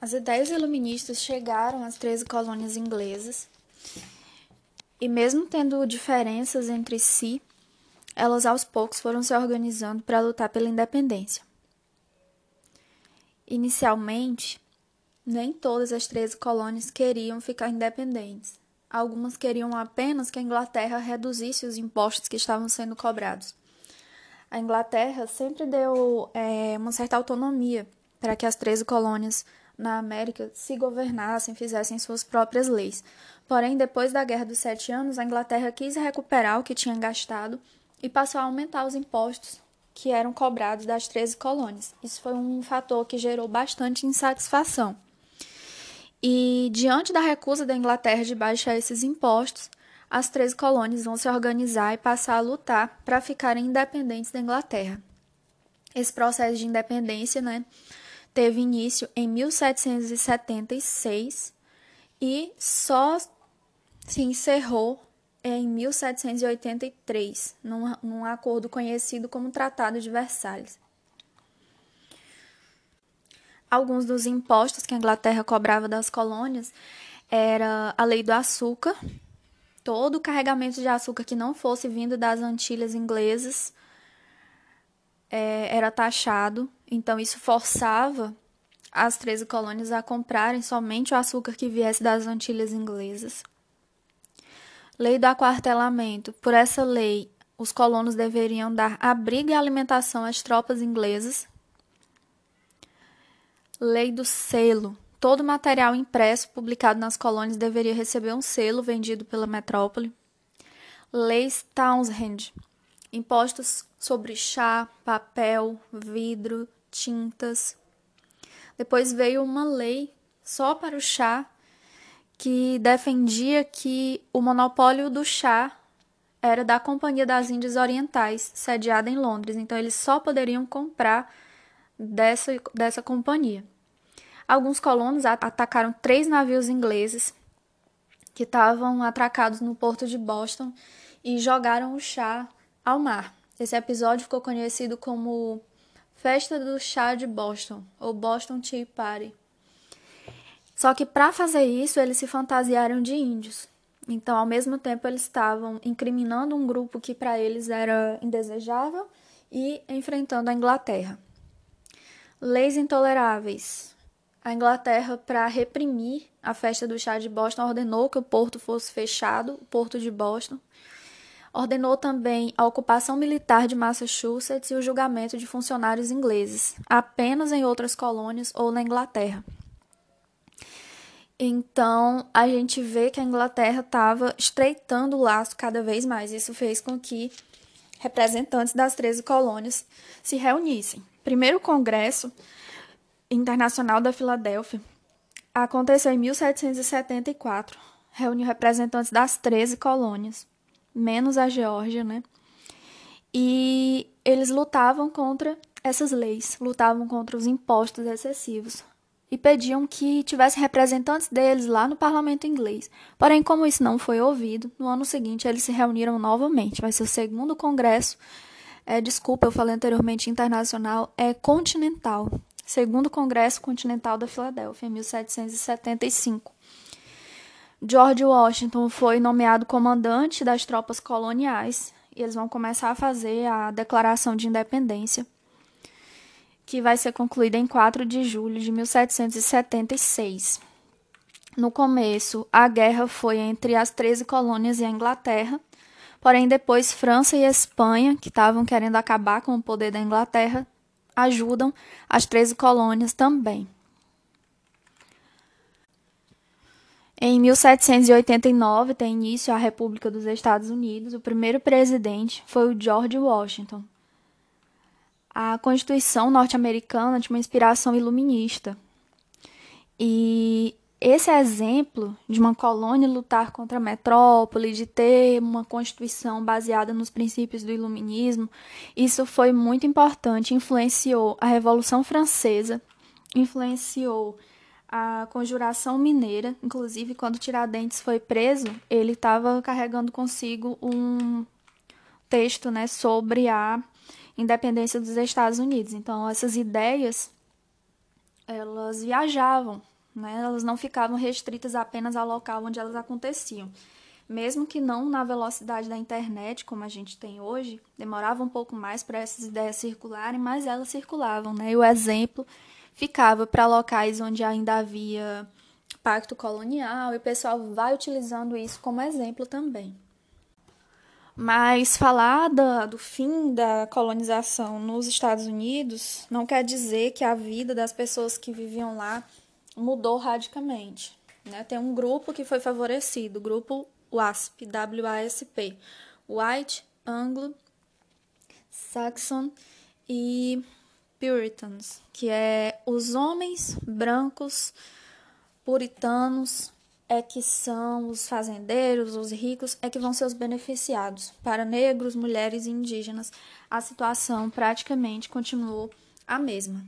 As ideias iluministas chegaram às 13 colônias inglesas e, mesmo tendo diferenças entre si, elas aos poucos foram se organizando para lutar pela independência. Inicialmente, nem todas as 13 colônias queriam ficar independentes. Algumas queriam apenas que a Inglaterra reduzisse os impostos que estavam sendo cobrados. A Inglaterra sempre deu é, uma certa autonomia para que as 13 colônias na América se governassem, fizessem suas próprias leis. Porém, depois da Guerra dos Sete Anos, a Inglaterra quis recuperar o que tinha gastado e passou a aumentar os impostos que eram cobrados das 13 colônias. Isso foi um fator que gerou bastante insatisfação. E, diante da recusa da Inglaterra de baixar esses impostos, as 13 colônias vão se organizar e passar a lutar para ficarem independentes da Inglaterra. Esse processo de independência né, teve início em 1776 e só se encerrou em 1783, num, num acordo conhecido como Tratado de Versalhes. Alguns dos impostos que a Inglaterra cobrava das colônias era a lei do açúcar. Todo o carregamento de açúcar que não fosse vindo das Antilhas inglesas é, era taxado. Então, isso forçava as 13 colônias a comprarem somente o açúcar que viesse das Antilhas inglesas. Lei do aquartelamento. Por essa lei, os colonos deveriam dar abrigo e alimentação às tropas inglesas. Lei do selo. Todo material impresso publicado nas colônias deveria receber um selo vendido pela metrópole. Leis Townshend. Impostos sobre chá, papel, vidro, tintas. Depois veio uma lei só para o chá que defendia que o monopólio do chá era da Companhia das Índias Orientais, sediada em Londres, então eles só poderiam comprar dessa, dessa companhia. Alguns colonos atacaram três navios ingleses que estavam atracados no porto de Boston e jogaram o chá ao mar. Esse episódio ficou conhecido como Festa do Chá de Boston, ou Boston Tea Party. Só que para fazer isso, eles se fantasiaram de índios. Então, ao mesmo tempo, eles estavam incriminando um grupo que para eles era indesejável e enfrentando a Inglaterra. Leis intoleráveis. A Inglaterra, para reprimir a festa do chá de Boston, ordenou que o porto fosse fechado, o porto de Boston. Ordenou também a ocupação militar de Massachusetts e o julgamento de funcionários ingleses, apenas em outras colônias ou na Inglaterra. Então, a gente vê que a Inglaterra estava estreitando o laço cada vez mais. Isso fez com que representantes das 13 colônias se reunissem. Primeiro Congresso Internacional da Filadélfia aconteceu em 1774. Reuniu representantes das 13 colônias, menos a Geórgia, né? E eles lutavam contra essas leis, lutavam contra os impostos excessivos, e pediam que tivesse representantes deles lá no parlamento inglês. Porém, como isso não foi ouvido, no ano seguinte eles se reuniram novamente. Vai ser o segundo congresso. É, desculpa, eu falei anteriormente internacional, é continental. Segundo Congresso Continental da Filadélfia, em 1775. George Washington foi nomeado comandante das tropas coloniais e eles vão começar a fazer a Declaração de Independência que vai ser concluída em 4 de julho de 1776. No começo, a guerra foi entre as 13 colônias e a Inglaterra, porém depois França e Espanha, que estavam querendo acabar com o poder da Inglaterra, ajudam as 13 colônias também. Em 1789 tem início a República dos Estados Unidos. O primeiro presidente foi o George Washington a Constituição norte-americana tinha uma inspiração iluminista. E esse exemplo de uma colônia lutar contra a metrópole, de ter uma constituição baseada nos princípios do iluminismo, isso foi muito importante, influenciou a Revolução Francesa, influenciou a Conjuração Mineira, inclusive quando Tiradentes foi preso, ele estava carregando consigo um texto, né, sobre a independência dos Estados Unidos. Então, essas ideias elas viajavam, né? Elas não ficavam restritas apenas ao local onde elas aconteciam. Mesmo que não na velocidade da internet, como a gente tem hoje, demorava um pouco mais para essas ideias circularem, mas elas circulavam, né? E o exemplo ficava para locais onde ainda havia pacto colonial, e o pessoal vai utilizando isso como exemplo também. Mas falar da, do fim da colonização nos Estados Unidos não quer dizer que a vida das pessoas que viviam lá mudou radicalmente. Né? Tem um grupo que foi favorecido, o grupo WASP, W-A-S-P, White, Anglo, Saxon e Puritans, que é os homens brancos puritanos é que são os fazendeiros, os ricos, é que vão ser os beneficiados. Para negros, mulheres e indígenas, a situação praticamente continuou a mesma.